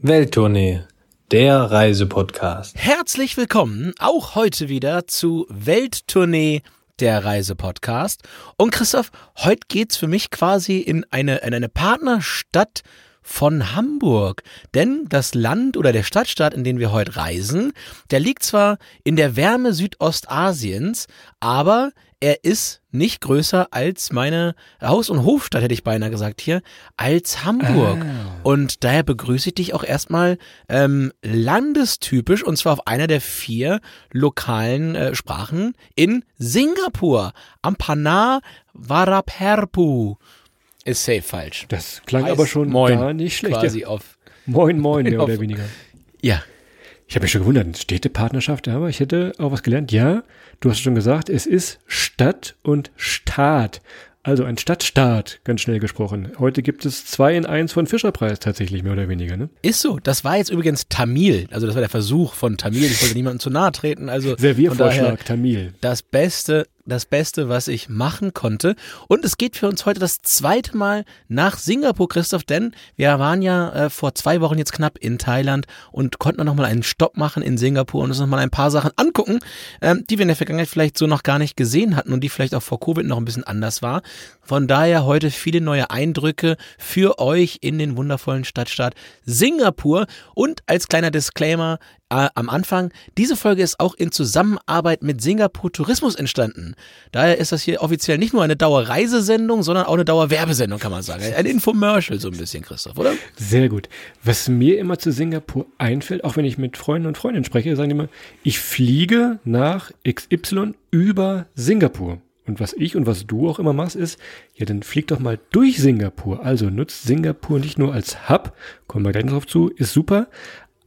Welttournee, der Reisepodcast. Herzlich willkommen auch heute wieder zu Welttournee, der Reisepodcast. Und Christoph, heute geht's für mich quasi in eine, in eine Partnerstadt von Hamburg. Denn das Land oder der Stadtstaat, in den wir heute reisen, der liegt zwar in der Wärme Südostasiens, aber er ist nicht größer als meine Haus- und Hofstadt, hätte ich beinahe gesagt hier, als Hamburg. Ah. Und daher begrüße ich dich auch erstmal ähm, landestypisch und zwar auf einer der vier lokalen äh, Sprachen in Singapur. Ampana Varaperpu. Ist safe falsch. Das klang Heißt aber schon Moin, gar nicht schlecht. Quasi Ja. auf. Moin, moin, mehr auf- oder weniger. Ja. Ich habe mich schon gewundert, Städtepartnerschaft, aber ich hätte auch was gelernt. Ja, du hast schon gesagt, es ist Stadt und Staat. Also ein Stadtstaat, ganz schnell gesprochen. Heute gibt es zwei in eins von Fischerpreis tatsächlich, mehr oder weniger. Ne? Ist so. Das war jetzt übrigens Tamil. Also das war der Versuch von Tamil. Ich wollte niemandem zu nahe treten. Also von daher Serviervorschlag, Tamil. das Beste, das Beste, was ich machen konnte. Und es geht für uns heute das zweite Mal nach Singapur, Christoph, denn wir waren ja äh, vor zwei Wochen jetzt knapp in Thailand und konnten noch mal einen Stopp machen in Singapur und uns noch mal ein paar Sachen angucken, ähm, die wir in der Vergangenheit vielleicht so noch gar nicht gesehen hatten und die vielleicht auch vor Covid noch ein bisschen anders war. Von daher heute viele neue Eindrücke für euch in den wundervollen Stadtstaat Singapur. Und als kleiner Disclaimer äh, am Anfang, diese Folge ist auch in Zusammenarbeit mit Singapur Tourismus entstanden. Daher ist das hier offiziell nicht nur eine Dauerreisesendung, sondern auch eine Dauerwerbesendung, kann man sagen. Ein Infomercial so ein bisschen, Christoph, oder? Sehr gut. Was mir immer zu Singapur einfällt, auch wenn ich mit Freunden und Freundinnen spreche, sagen die immer, ich fliege nach XY über Singapur. Und was ich und was du auch immer machst, ist, ja, dann flieg doch mal durch Singapur. Also nutzt Singapur nicht nur als Hub, kommen wir gleich drauf zu, ist super,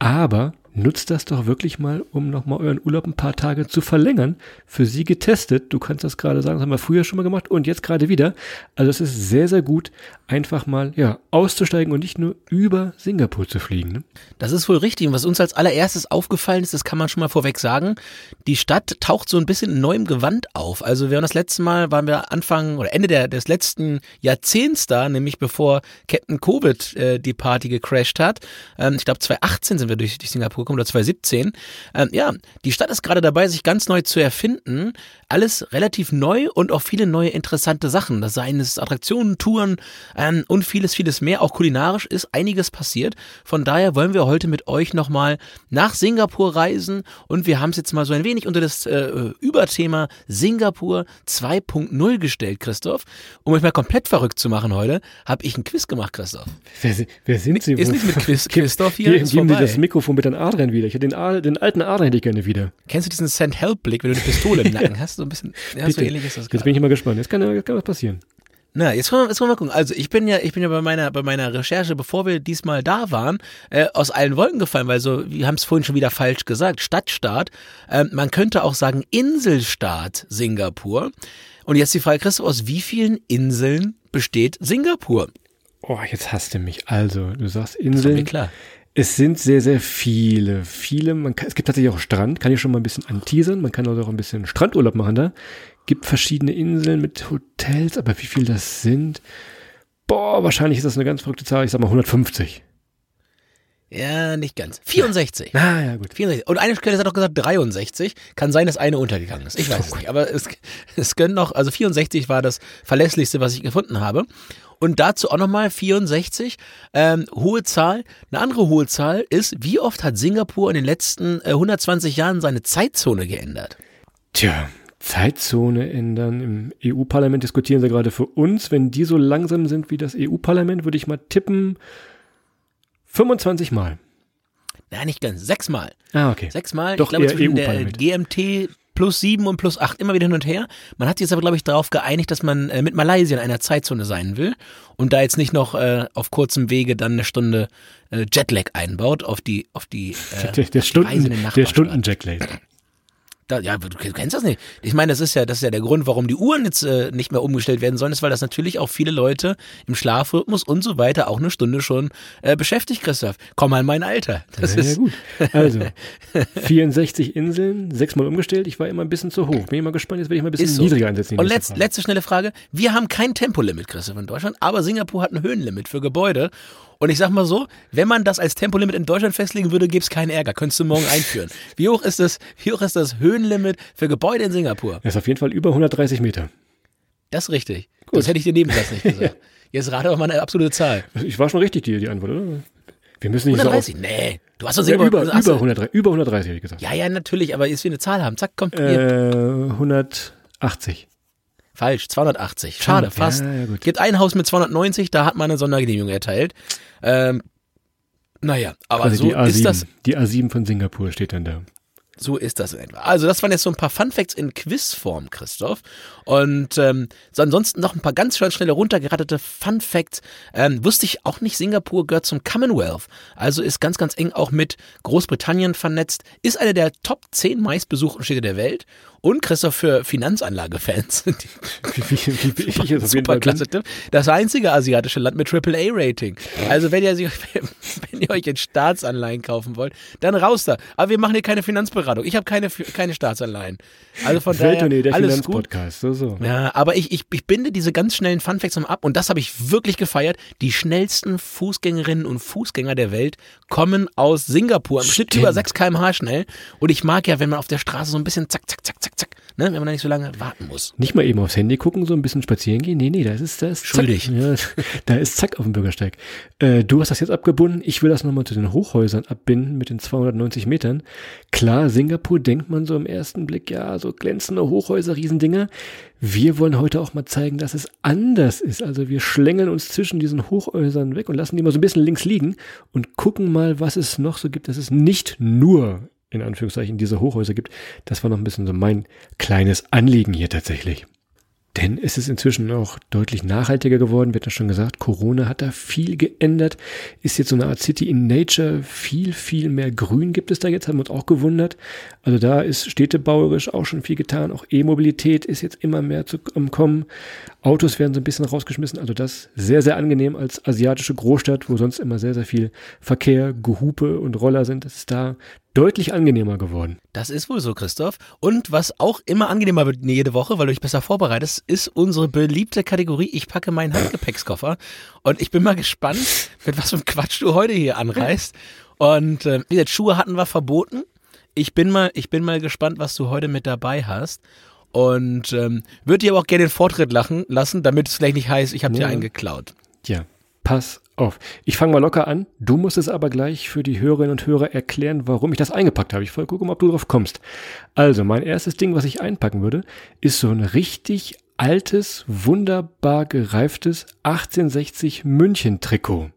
aber nutzt das doch wirklich mal, um nochmal euren Urlaub ein paar Tage zu verlängern. Für sie getestet. Du kannst das gerade sagen, das haben wir früher schon mal gemacht und jetzt gerade wieder. Also es ist sehr, sehr gut, einfach mal, ja, auszusteigen und nicht nur über Singapur zu fliegen. Ne? Das ist wohl richtig. Und was uns als allererstes aufgefallen ist, das kann man schon mal vorweg sagen, die Stadt taucht so ein bisschen in neuem Gewand auf. Also wir waren das letzte Mal, waren wir Anfang oder Ende der, des letzten Jahrzehnts da, nämlich bevor Captain Covid äh, die Party gecrashed hat. Ähm, ich glaube 2018 sind wir durch, durch Singapur gekommen oder 2017. Ähm, ja, die Stadt ist gerade dabei, sich ganz neu zu erfinden. Alles relativ neu und auch viele neue interessante Sachen. Das seien es Attraktionen, Touren ähm, und vieles, vieles mehr. Auch kulinarisch ist einiges passiert. Von daher wollen wir heute mit euch nochmal nach Singapur reisen und wir haben es jetzt mal so ein wenig unter das äh, Überthema Singapur 2.0 gestellt, Christoph. Um euch mal komplett verrückt zu machen heute, habe ich ein Quiz gemacht, Christoph. Wer, wer sind sie? Ist nicht mit Quiz, Christoph hier, Geben geben Sie das Mikrofon mit den Adrian wieder. Ich hätte den, A- den alten Adrian hätte ich gerne wieder. Kennst du diesen Send-Help-Blick, wenn du eine Pistole im Nacken hast? So ein bisschen, ja, so ähnlich ist das Jetzt gerade. bin ich mal gespannt. Jetzt kann, jetzt kann was passieren. Na, jetzt wollen, wir, jetzt wollen wir mal gucken. Also ich bin ja, ich bin ja bei meiner, bei meiner Recherche, bevor wir diesmal da waren, äh, aus allen Wolken gefallen, weil so, wir haben es vorhin schon wieder falsch gesagt, Stadtstaat. Ähm, man könnte auch sagen Inselstaat Singapur. Und jetzt die Frage, Christoph, aus wie vielen Inseln besteht Singapur? Oh, jetzt hasst du mich. Also, du sagst Inseln. klar. Es sind sehr, sehr viele. Viele, man kann, es gibt tatsächlich auch Strand, kann ich schon mal ein bisschen anteasern. Man kann also auch ein bisschen Strandurlaub machen da. Gibt verschiedene Inseln mit Hotels, aber wie viel das sind? Boah, wahrscheinlich ist das eine ganz verrückte Zahl. Ich sag mal 150. Ja, nicht ganz. 64. Na ja, gut. 64. Und eine Quelle hat auch gesagt 63. Kann sein, dass eine untergegangen ist. Ich weiß es nicht. Aber es, es können noch, also 64 war das verlässlichste, was ich gefunden habe. Und dazu auch nochmal 64, ähm, hohe Zahl. Eine andere hohe Zahl ist, wie oft hat Singapur in den letzten äh, 120 Jahren seine Zeitzone geändert? Tja, Zeitzone ändern. Im EU-Parlament diskutieren sie gerade für uns. Wenn die so langsam sind wie das EU-Parlament, würde ich mal tippen 25 Mal. Nein, nicht ganz. Sechsmal. Ah, okay. Sechsmal. Doch ich glaube, zwischen der. GMT plus sieben und plus acht immer wieder hin und her. Man hat sich jetzt aber, glaube ich, darauf geeinigt, dass man äh, mit Malaysia in einer Zeitzone sein will und da jetzt nicht noch äh, auf kurzem Wege dann eine Stunde äh, Jetlag einbaut auf die auf die äh, Der, der, Stunden, der Nachbarstaat. Stunden-Jacklate. Da, ja, du kennst das nicht. Ich meine, das ist ja, das ist ja der Grund, warum die Uhren jetzt äh, nicht mehr umgestellt werden sollen, ist, weil das natürlich auch viele Leute im Schlafrhythmus und so weiter auch eine Stunde schon äh, beschäftigt, Christoph. Komm mal in mein Alter. Das Sehr ist gut. Also, 64 Inseln, sechsmal umgestellt. Ich war immer ein bisschen zu hoch. Bin ich mal gespannt. Jetzt werde ich mal ein bisschen so. niedriger einsetzen. Und nächste letz, Frage. letzte schnelle Frage. Wir haben kein Tempolimit, Christoph, in Deutschland, aber Singapur hat ein Höhenlimit für Gebäude. Und ich sag mal so, wenn man das als Tempolimit in Deutschland festlegen würde, gäbe es keinen Ärger. Könntest du morgen einführen. Wie hoch ist das, wie hoch ist das Höhenlimit für Gebäude in Singapur? Das ist auf jeden Fall über 130 Meter. Das ist richtig. Das hätte ich dir nebensatz nicht gesagt. Jetzt rate doch mal eine absolute Zahl. Ich war schon richtig, die, die Antwort, oder? Wir müssen nicht 130? Nee. Du hast doch so. Ja, über, über, 130, über 130, hätte ich gesagt. Ja, ja, natürlich, aber jetzt wir eine Zahl haben. Zack, komm. Hier. Äh, 180. Falsch, 280. Schade, 200, fast. ja, ja, gut. Gibt ein Haus mit 290, da hat man eine Sondergenehmigung erteilt. Ähm, naja, aber Quasi so die A7. ist das. Die A7 von Singapur steht dann da. So ist das in etwa. Also das waren jetzt so ein paar Funfacts in Quizform, Christoph. Und ähm, so ansonsten noch ein paar ganz schnell schnelle runtergerattete Funfacts. Ähm, wusste ich auch nicht, Singapur gehört zum Commonwealth. Also ist ganz, ganz eng auch mit Großbritannien vernetzt. Ist eine der Top 10 meistbesuchten Städte der Welt. Und Christoph für Finanzanlagefans. Super bin. klasse Tipp. Das einzige asiatische Land mit AAA-Rating. Also wenn ihr, wenn ihr euch jetzt Staatsanleihen kaufen wollt, dann raus da. Aber wir machen hier keine Finanzberatung. Ich habe keine, keine Staatsanleihen. Also von Welttournee, der daher alles gut. Finanzpodcast. So, so. Ja, aber ich, ich, ich binde diese ganz schnellen Funfacts noch ab und das habe ich wirklich gefeiert. Die schnellsten Fußgängerinnen und Fußgänger der Welt kommen aus Singapur. Im Schnitt über 6 km/h schnell. Und ich mag ja, wenn man auf der Straße so ein bisschen zack, zack, zack, zack, zack, ne, wenn man da nicht so lange warten muss. Nicht mal eben aufs Handy gucken, so ein bisschen spazieren gehen. Nee, nee, da ist, da ist zack. Schuldig. Ja, da ist zack auf dem Bürgersteig. Äh, du hast das jetzt abgebunden. Ich will das nochmal zu den Hochhäusern abbinden mit den 290 Metern. Klar, Singapur denkt man so im ersten Blick, ja, so glänzende Hochhäuser, Riesendinger. Wir wollen heute auch mal zeigen, dass es anders ist. Also wir schlängeln uns zwischen diesen Hochhäusern weg und lassen die mal so ein bisschen links liegen und gucken mal, was es noch so gibt, dass es nicht nur in Anführungszeichen diese Hochhäuser gibt. Das war noch ein bisschen so mein kleines Anliegen hier tatsächlich. Denn es ist inzwischen auch deutlich nachhaltiger geworden, wird ja schon gesagt. Corona hat da viel geändert. Ist jetzt so eine Art City in Nature. Viel, viel mehr Grün gibt es da jetzt, haben wir uns auch gewundert. Also da ist städtebauerisch auch schon viel getan. Auch E-Mobilität ist jetzt immer mehr zu, Kommen. Autos werden so ein bisschen rausgeschmissen. Also das sehr, sehr angenehm als asiatische Großstadt, wo sonst immer sehr, sehr viel Verkehr, Gehupe und Roller sind. Das ist da deutlich angenehmer geworden. Das ist wohl so, Christoph. Und was auch immer angenehmer wird jede Woche, weil du dich besser vorbereitest, ist unsere beliebte Kategorie Ich packe meinen Handgepäckskoffer. Und ich bin mal gespannt, mit was für einem Quatsch du heute hier anreist. Und äh, wie gesagt, Schuhe hatten wir verboten. Ich bin mal, ich bin mal gespannt, was du heute mit dabei hast. Und ähm, würde dir aber auch gerne den Vortritt lachen lassen, damit es vielleicht nicht heißt, ich habe dir Ja. einen geklaut. Ja, pass auf. Ich fange mal locker an. Du musst es aber gleich für die Hörerinnen und Hörer erklären, warum ich das eingepackt habe. Ich will gucken, ob du drauf kommst. Also, mein erstes Ding, was ich einpacken würde, ist so ein richtig altes, wunderbar gereiftes 1860 München-Trikot.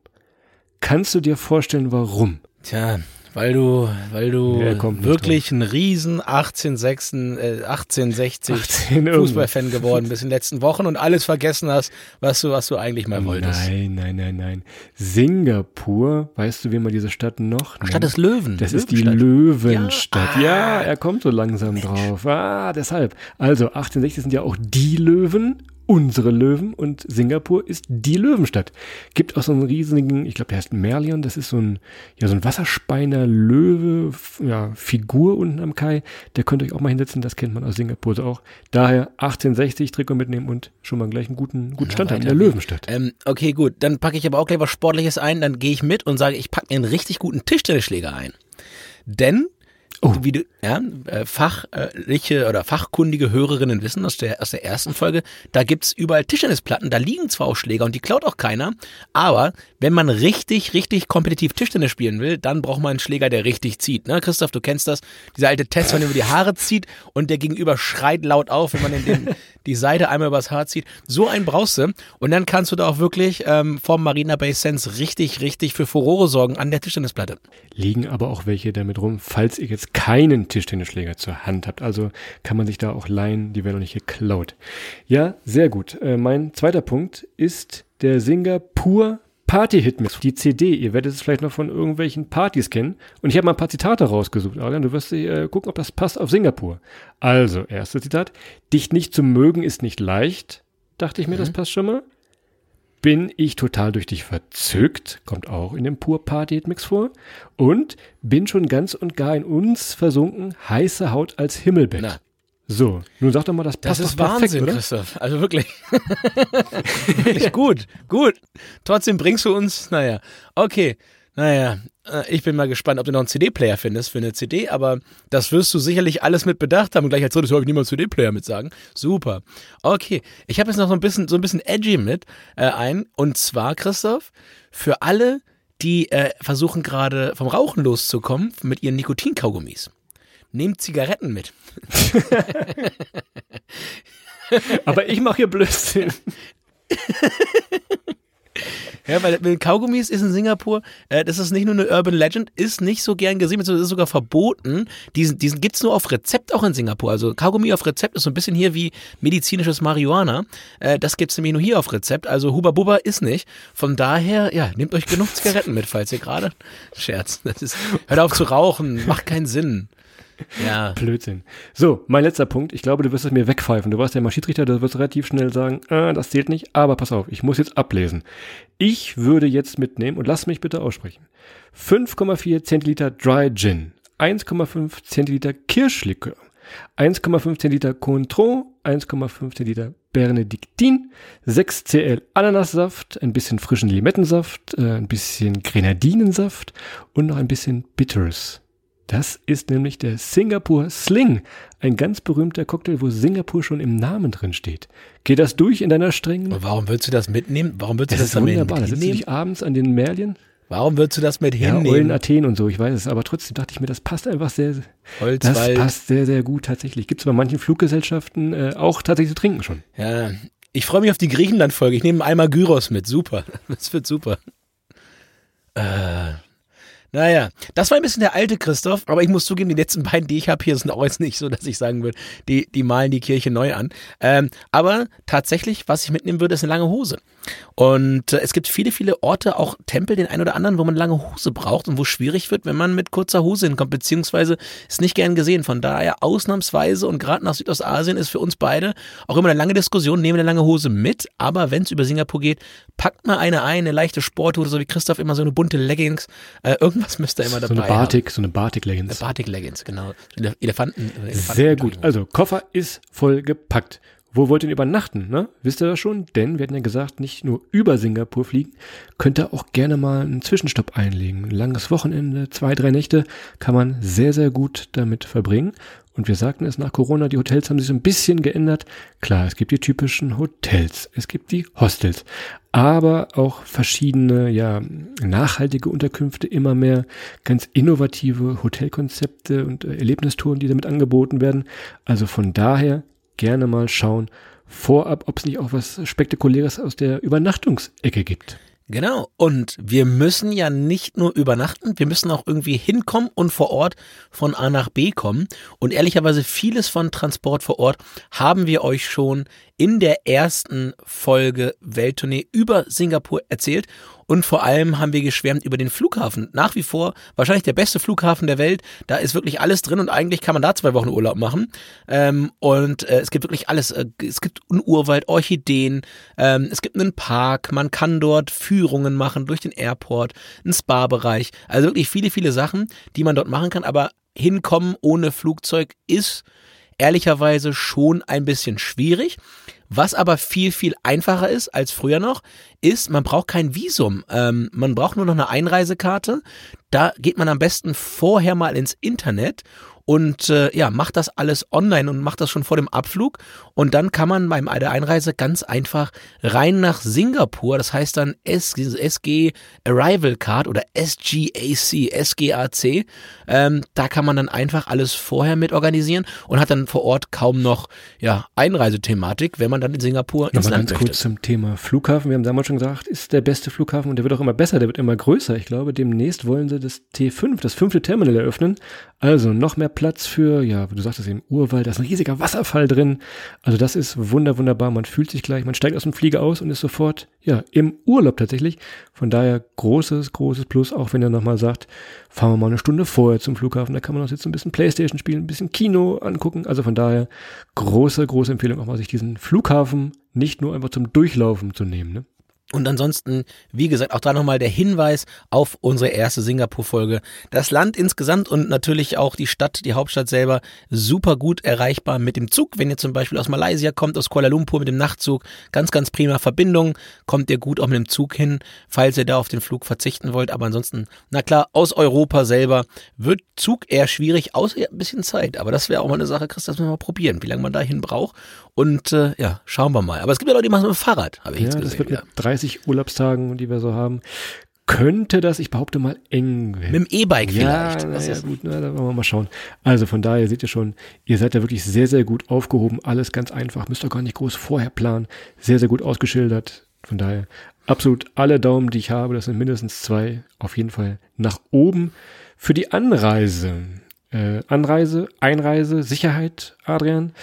Kannst du dir vorstellen, warum? Tja, weil du, weil du wirklich ein riesen 1860, äh, 1860 18 irgendwas. Fußballfan geworden bist in den letzten Wochen und alles vergessen hast, was du, was du eigentlich mal wolltest. Nein, nein, nein, nein. Singapur, weißt du, wie man diese Stadt noch nennt? Stadt des Löwen. Das ist die Löwenstadt. Ja. Ja, er kommt so langsam drauf. Ah, deshalb. Also 1860 sind ja auch die Löwen, unsere Löwen und Singapur ist die Löwenstadt. Gibt auch so einen riesigen, ich glaube, der heißt Merlion, das ist so ein, ja, so ein Wasserspeiner Löwe, ja, Figur unten am Kai. Der könnt ihr euch auch mal hinsetzen, das kennt man aus Singapur so auch. Daher 1860 Trikot mitnehmen und schon mal gleich einen guten, guten Stand haben in der. Löwenstadt. Ähm, okay, gut. Dann packe ich aber auch gleich was Sportliches ein. Dann gehe ich mit und sage, ich packe mir einen richtig guten Tischtennisschläger ein. Denn, Oh. wie du, ja, äh, fachliche oder fachkundige Hörerinnen wissen aus der, aus der ersten Folge, da gibt's überall Tischtennisplatten, da liegen zwar auch Schläger und die klaut auch keiner, aber wenn man richtig, richtig kompetitiv Tischtennis spielen will, dann braucht man einen Schläger, der richtig zieht. Ne? Christoph, du kennst das, dieser alte Test, wenn man über die Haare zieht und der Gegenüber schreit laut auf, wenn man den, den, die Seite einmal übers Haar zieht. So einen brauchst du und dann kannst du da auch wirklich ähm, vom Marina Bay Sense richtig, richtig für Furore sorgen an der Tischtennisplatte. liegen aber auch welche damit rum, falls ihr jetzt keinen Tischtennisschläger zur Hand habt. Also kann man sich da auch leihen, die werden auch nicht geklaut. Ja, sehr gut. Äh, mein zweiter Punkt ist der Singapur Party Hit Mix. Die CD, ihr werdet es vielleicht noch von irgendwelchen Partys kennen. Und ich habe mal ein paar Zitate rausgesucht. Adrian, du wirst äh, gucken, ob das passt auf Singapur. Also, erstes Zitat. Dich nicht zu mögen ist nicht leicht. Dachte ich mir, das passt schon mal. Bin ich total durch dich verzückt, kommt auch in dem Pur Party Hit Mix vor. Und bin schon ganz und gar in uns versunken, heiße Haut als Himmelbett. Na. So, nun sag doch mal, das Das passt ist doch perfekt, Wahnsinn, oder? Christoph. Also wirklich. wirklich gut, gut. Trotzdem bringst du uns, naja, okay. Naja, äh, ich bin mal gespannt, ob du noch einen CD-Player findest für eine CD, aber das wirst du sicherlich alles mit bedacht haben und gleich als drittes habe ich niemals CD-Player mit sagen. Super. Okay, ich habe jetzt noch so ein bisschen, so ein bisschen edgy mit äh, ein und zwar, Christoph, für alle, die äh, versuchen gerade vom Rauchen loszukommen mit ihren Nikotinkaugummis. Nehmt Zigaretten mit. Aber ich mache hier Blödsinn. Ja, weil mit Kaugummis ist in Singapur, äh, das ist nicht nur eine Urban Legend, ist nicht so gern gesehen, beziehungsweise ist sogar verboten. Diesen, diesen gibt's nur auf Rezept auch in Singapur. Also Kaugummi auf Rezept ist so ein bisschen hier wie medizinisches Marihuana. Äh, das gibt's nämlich nur hier auf Rezept. Also Huba Buba ist nicht. Von daher, ja, nehmt euch genug Zigaretten mit, falls ihr gerade. Scherz. Das ist, hört auf zu rauchen, macht keinen Sinn. Ja. Blödsinn. So, mein letzter Punkt. Ich glaube, du wirst es mir wegpfeifen. Du warst ja mal Schiedsrichter, du wirst relativ schnell sagen, ah, das zählt nicht. Aber pass auf, ich muss jetzt ablesen. Ich würde jetzt mitnehmen, und lass mich bitte aussprechen, 5,4 Zentiliter Dry Gin, 1,5 Zentiliter Kirschlikör, 1,5 Zentiliter Cointreau, 1,5 Zentiliter Benediktin, 6 Cl Ananassaft, ein bisschen frischen Limettensaft, äh, ein bisschen Grenadinensaft und noch ein bisschen Bitters. Das ist nämlich der Singapur Sling, ein ganz berühmter Cocktail, wo Singapur schon im Namen drin steht. Geh das durch in deiner strengen. Und warum willst du das mitnehmen? Warum willst du Es das ist wunderbar. Da sitzt du hinnehmen? dich abends an den Märlien. Warum willst du das mit Ja, Eulen hinnehmen? Athen und so, ich weiß es. Aber trotzdem dachte ich mir, das passt einfach sehr, das Holzwald. passt sehr, sehr gut tatsächlich. Gibt es bei manchen Fluggesellschaften äh, auch tatsächlich zu trinken schon. Ja, ich freue mich auf die Griechenland-Folge. Ich nehme einmal Gyros mit. Super. Das wird super. Äh, naja, das war ein bisschen der alte Christoph, aber ich muss zugeben, die letzten beiden, die ich habe hier, sind auch jetzt nicht so, dass ich sagen würde, die, die malen die Kirche neu an. Ähm, aber tatsächlich, was ich mitnehmen würde, ist eine lange Hose. Und äh, es gibt viele, viele Orte, auch Tempel, den einen oder anderen, wo man lange Hose braucht und wo schwierig wird, wenn man mit kurzer Hose hinkommt, beziehungsweise ist nicht gern gesehen. Von daher ausnahmsweise und gerade nach Südostasien ist für uns beide auch immer eine lange Diskussion, nehmen eine lange Hose mit, aber wenn es über Singapur geht, packt mal eine ein, eine leichte Sporthose, so wie Christoph immer so eine bunte Leggings, äh, irgendwas müsst ihr immer So dabei eine Batik, so eine haben. Batik-Leggings. Batik-Leggings, genau. Ele- Elefanten. äh, Elefanten Sehr gut. Also, Koffer ist voll gepackt. Wo wollt ihr denn übernachten? Ne? Wisst ihr das schon? Denn wir hatten ja gesagt, nicht nur über Singapur fliegen, könnt ihr auch gerne mal einen Zwischenstopp einlegen. Ein langes Wochenende, zwei, drei Nächte kann man sehr, sehr gut damit verbringen. Und wir sagten es nach Corona, die Hotels haben sich so ein bisschen geändert. Klar, es gibt die typischen Hotels, es gibt die Hostels, aber auch verschiedene, ja, nachhaltige Unterkünfte, immer mehr ganz innovative Hotelkonzepte und äh, Erlebnistouren, die damit angeboten werden. Also von daher gerne mal schauen vorab, ob es nicht auch was Spektakuläres aus der Übernachtungsecke gibt. Genau. Und wir müssen ja nicht nur übernachten, wir müssen auch irgendwie hinkommen und vor Ort von A nach B kommen. Und ehrlicherweise vieles von Transport vor Ort haben wir euch schon in der ersten Folge Welttournee über Singapur erzählt. Und vor allem haben wir geschwärmt über den Flughafen. Nach wie vor wahrscheinlich der beste Flughafen der Welt. Da ist wirklich alles drin und eigentlich kann man da zwei Wochen Urlaub machen. Ähm, und äh, es gibt wirklich alles. Äh, es gibt einen Urwald, Orchideen, ähm, es gibt einen Park, man kann dort Führungen machen durch den Airport, einen Spa-Bereich. Also wirklich viele, viele Sachen, die man dort machen kann. Aber hinkommen ohne Flugzeug ist ehrlicherweise schon ein bisschen schwierig. Was aber viel, viel einfacher ist als früher noch, ist, man braucht kein Visum. Ähm, man braucht nur noch eine Einreisekarte. Da geht man am besten vorher mal ins Internet und äh, ja, macht das alles online und macht das schon vor dem Abflug. Und dann kann man beim der Einreise ganz einfach rein nach Singapur. Das heißt dann S SG Arrival Card oder SGAC, SGAC. Ähm, da kann man dann einfach alles vorher mit organisieren und hat dann vor Ort kaum noch ja, Einreisethematik, wenn man dann in Singapur ins Nochmal Land ganz möchte. kurz zum Thema Flughafen. Wir haben damals schon gesagt, ist der beste Flughafen und der wird auch immer besser, der wird immer größer. Ich glaube, demnächst wollen sie das T5, das fünfte Terminal eröffnen. Also noch mehr Platz für, ja, du sagtest eben Urwald, da ist ein riesiger Wasserfall drin. Also das ist wunder, wunderbar. Man fühlt sich gleich, man steigt aus dem Flieger aus und ist sofort, ja, im Urlaub tatsächlich. Von daher großes, großes Plus, auch wenn er nochmal sagt, fahren wir mal eine Stunde vorher zum Flughafen, da kann man noch jetzt ein bisschen Playstation spielen, ein bisschen Kino angucken. Also von daher große, große Empfehlung auch mal sich diesen Flughafen nicht nur einfach zum Durchlaufen zu nehmen. Ne? Und ansonsten, wie gesagt, auch da nochmal der Hinweis auf unsere erste Singapur-Folge. Das Land insgesamt und natürlich auch die Stadt, die Hauptstadt selber, super gut erreichbar mit dem Zug. Wenn ihr zum Beispiel aus Malaysia kommt, aus Kuala Lumpur mit dem Nachtzug, ganz, ganz prima Verbindung, kommt ihr gut auch mit dem Zug hin, falls ihr da auf den Flug verzichten wollt. Aber ansonsten, na klar, aus Europa selber wird Zug eher schwierig, außer ihr habt ein bisschen Zeit. Aber das wäre auch mal eine Sache, Chris, das müssen wir mal probieren, wie lange man dahin braucht. Und äh, ja, schauen wir mal. Aber es gibt ja Leute, die machen es mit dem Fahrrad, habe ich Ja, jetzt das gesehen. wird wieder. mit 30 Urlaubstagen, die wir so haben, könnte das, ich behaupte mal, eng werden. Mit dem E-Bike Ja, vielleicht. na ja, gut, na, da wollen wir mal schauen. Also von daher seht ihr schon, ihr seid da wirklich sehr, sehr gut aufgehoben. Alles ganz einfach, müsst ihr gar nicht groß vorher planen. Sehr, sehr gut ausgeschildert. Von daher absolut alle Daumen, die ich habe, das sind mindestens zwei, auf jeden Fall nach oben. Für die Anreise, äh, Anreise, Einreise, Sicherheit, Adrian.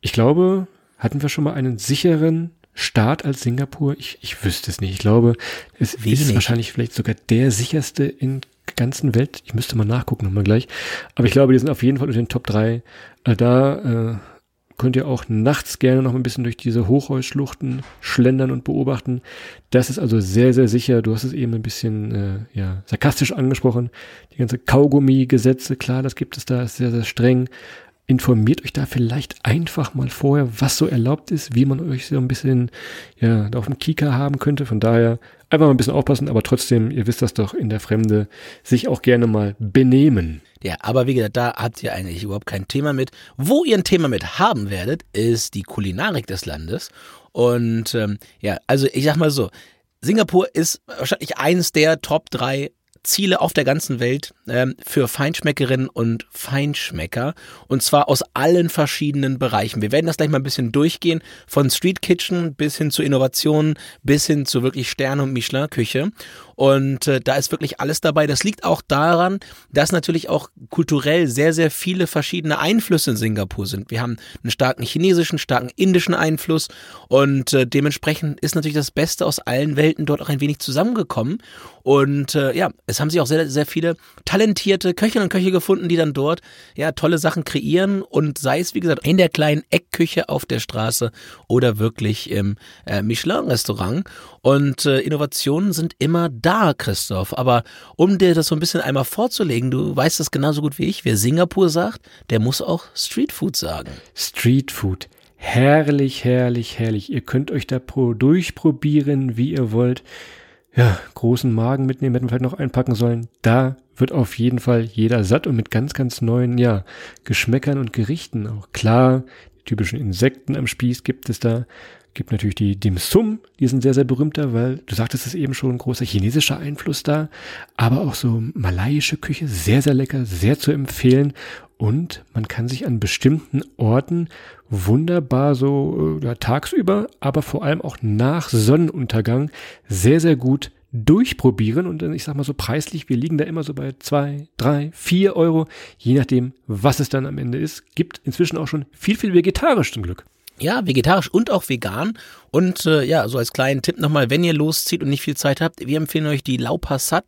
Ich glaube, hatten wir schon mal einen sicheren Start als Singapur? Ich, ich wüsste es nicht. Ich glaube, es ist Wenig. wahrscheinlich vielleicht sogar der sicherste in der ganzen Welt. Ich müsste mal nachgucken nochmal gleich. Aber ich glaube, die sind auf jeden Fall unter den Top 3. Äh, da äh, könnt ihr auch nachts gerne noch ein bisschen durch diese Hochhausschluchten schlendern und beobachten. Das ist also sehr, sehr sicher. Du hast es eben ein bisschen äh, ja, sarkastisch angesprochen. Die ganze Kaugummi-Gesetze, klar, das gibt es da, ist sehr, sehr streng. Informiert euch da vielleicht einfach mal vorher, was so erlaubt ist, wie man euch so ein bisschen ja, auf dem Kika haben könnte. Von daher einfach mal ein bisschen aufpassen, aber trotzdem, ihr wisst das doch, in der Fremde sich auch gerne mal benehmen. Ja, aber wie gesagt, da habt ihr eigentlich überhaupt kein Thema mit. Wo ihr ein Thema mit haben werdet, ist die Kulinarik des Landes. Und ähm, ja, also ich sag mal so, Singapur ist wahrscheinlich eines der Top drei Ziele auf der ganzen Welt ähm, für Feinschmeckerinnen und Feinschmecker und zwar aus allen verschiedenen Bereichen. Wir werden das gleich mal ein bisschen durchgehen, von Street Kitchen bis hin zu Innovationen, bis hin zu wirklich Sterne- und Michelin-Küche. Und äh, da ist wirklich alles dabei. Das liegt auch daran, dass natürlich auch kulturell sehr, sehr viele verschiedene Einflüsse in Singapur sind. Wir haben einen starken chinesischen, starken indischen Einfluss und äh, dementsprechend ist natürlich das Beste aus allen Welten dort auch ein wenig zusammengekommen. Und äh, ja, es haben sich auch sehr, sehr viele talentierte Köchinnen und Köche gefunden, die dann dort ja tolle Sachen kreieren und sei es, wie gesagt, in der kleinen Eckküche auf der Straße oder wirklich im äh, Michelin-Restaurant. Und äh, Innovationen sind immer da, Christoph. Aber um dir das so ein bisschen einmal vorzulegen, du weißt das genauso gut wie ich, wer Singapur sagt, der muss auch Streetfood sagen. Street Food. Herrlich, herrlich, herrlich. Ihr könnt euch da pro durchprobieren, wie ihr wollt. Ja, großen Magen mitnehmen, hätten wir vielleicht noch einpacken sollen. Da wird auf jeden Fall jeder satt und mit ganz, ganz neuen, ja, Geschmäckern und Gerichten auch. Klar, die typischen Insekten am Spieß gibt es da. Gibt natürlich die Dim Sum, die sind sehr, sehr berühmter, weil du sagtest es eben schon, großer chinesischer Einfluss da. Aber auch so malaiische Küche, sehr, sehr lecker, sehr zu empfehlen. Und man kann sich an bestimmten Orten wunderbar so äh, ja, tagsüber, aber vor allem auch nach Sonnenuntergang sehr, sehr gut durchprobieren. Und dann, ich sag mal so preislich, wir liegen da immer so bei zwei, drei, vier Euro, je nachdem, was es dann am Ende ist. Gibt inzwischen auch schon viel, viel vegetarisch zum Glück. Ja, vegetarisch und auch vegan. Und äh, ja, so als kleinen Tipp nochmal, wenn ihr loszieht und nicht viel Zeit habt, wir empfehlen euch die Lau Passat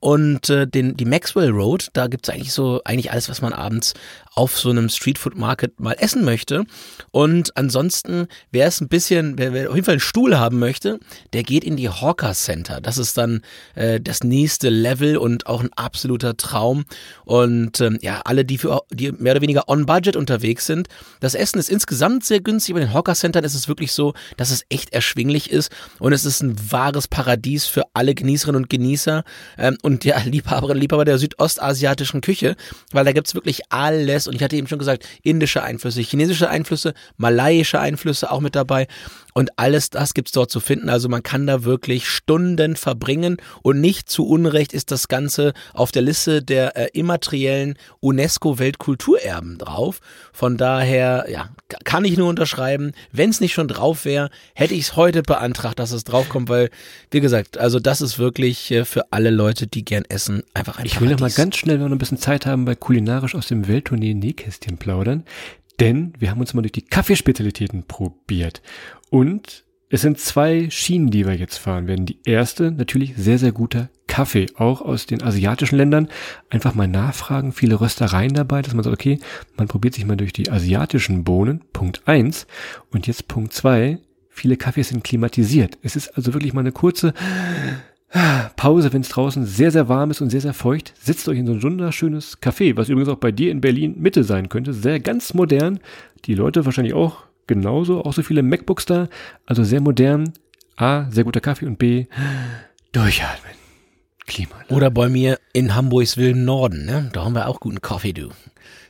und äh, den, die Maxwell Road. Da gibt's eigentlich so eigentlich alles, was man abends auf so einem Streetfood Market mal essen möchte. Und ansonsten, wer es ein bisschen, wer, wer auf jeden Fall einen Stuhl haben möchte, der geht in die Hawker Center. Das ist dann äh, das nächste Level und auch ein absoluter Traum. Und ähm, ja, alle, die für die mehr oder weniger on budget unterwegs sind, das Essen ist insgesamt sehr günstig. Bei den Hawker Centern ist es wirklich so, dass es echt erschwinglich ist und es ist ein wahres Paradies für alle Genießerinnen und Genießer ähm, und ja, Liebhaberinnen und Liebhaber der südostasiatischen Küche, weil da gibt's wirklich alles und ich hatte eben schon gesagt, indische Einflüsse, chinesische Einflüsse, malaiische Einflüsse auch mit dabei und alles das gibt's dort zu finden. Also man kann da wirklich Stunden verbringen und nicht zu Unrecht ist das Ganze auf der Liste der äh, immateriellen UNESCO-Weltkulturerben drauf. Von daher, ja, kann ich nur unterschreiben. Wenn es nicht schon drauf wäre, hätte ich es heute beantragt, dass es draufkommt, weil, wie gesagt, also das ist wirklich äh, für alle Leute, die gern essen, einfach ein Ich will noch mal Paradies. ganz schnell, wenn wir noch ein bisschen Zeit haben, bei kulinarisch aus dem Welttournee Nähkästchen plaudern. Denn wir haben uns mal durch die Kaffeespezialitäten probiert. Und es sind zwei Schienen, die wir jetzt fahren werden. Die erste, natürlich sehr, sehr guter Kaffee, auch aus den asiatischen Ländern. Einfach mal nachfragen, viele Röstereien dabei, dass man sagt, okay, man probiert sich mal durch die asiatischen Bohnen. Punkt eins Und jetzt Punkt zwei viele Kaffees sind klimatisiert. Es ist also wirklich mal eine kurze Pause, wenn es draußen sehr, sehr warm ist und sehr, sehr feucht. Setzt euch in so ein wunderschönes Café, was übrigens auch bei dir in Berlin Mitte sein könnte. Sehr ganz modern. Die Leute wahrscheinlich auch genauso, auch so viele MacBooks da. Also sehr modern. A, sehr guter Kaffee und B, durchatmen. Klima. Oder bei mir in Hamburgs wilden Norden, ne? Da haben wir auch guten Kaffee, du.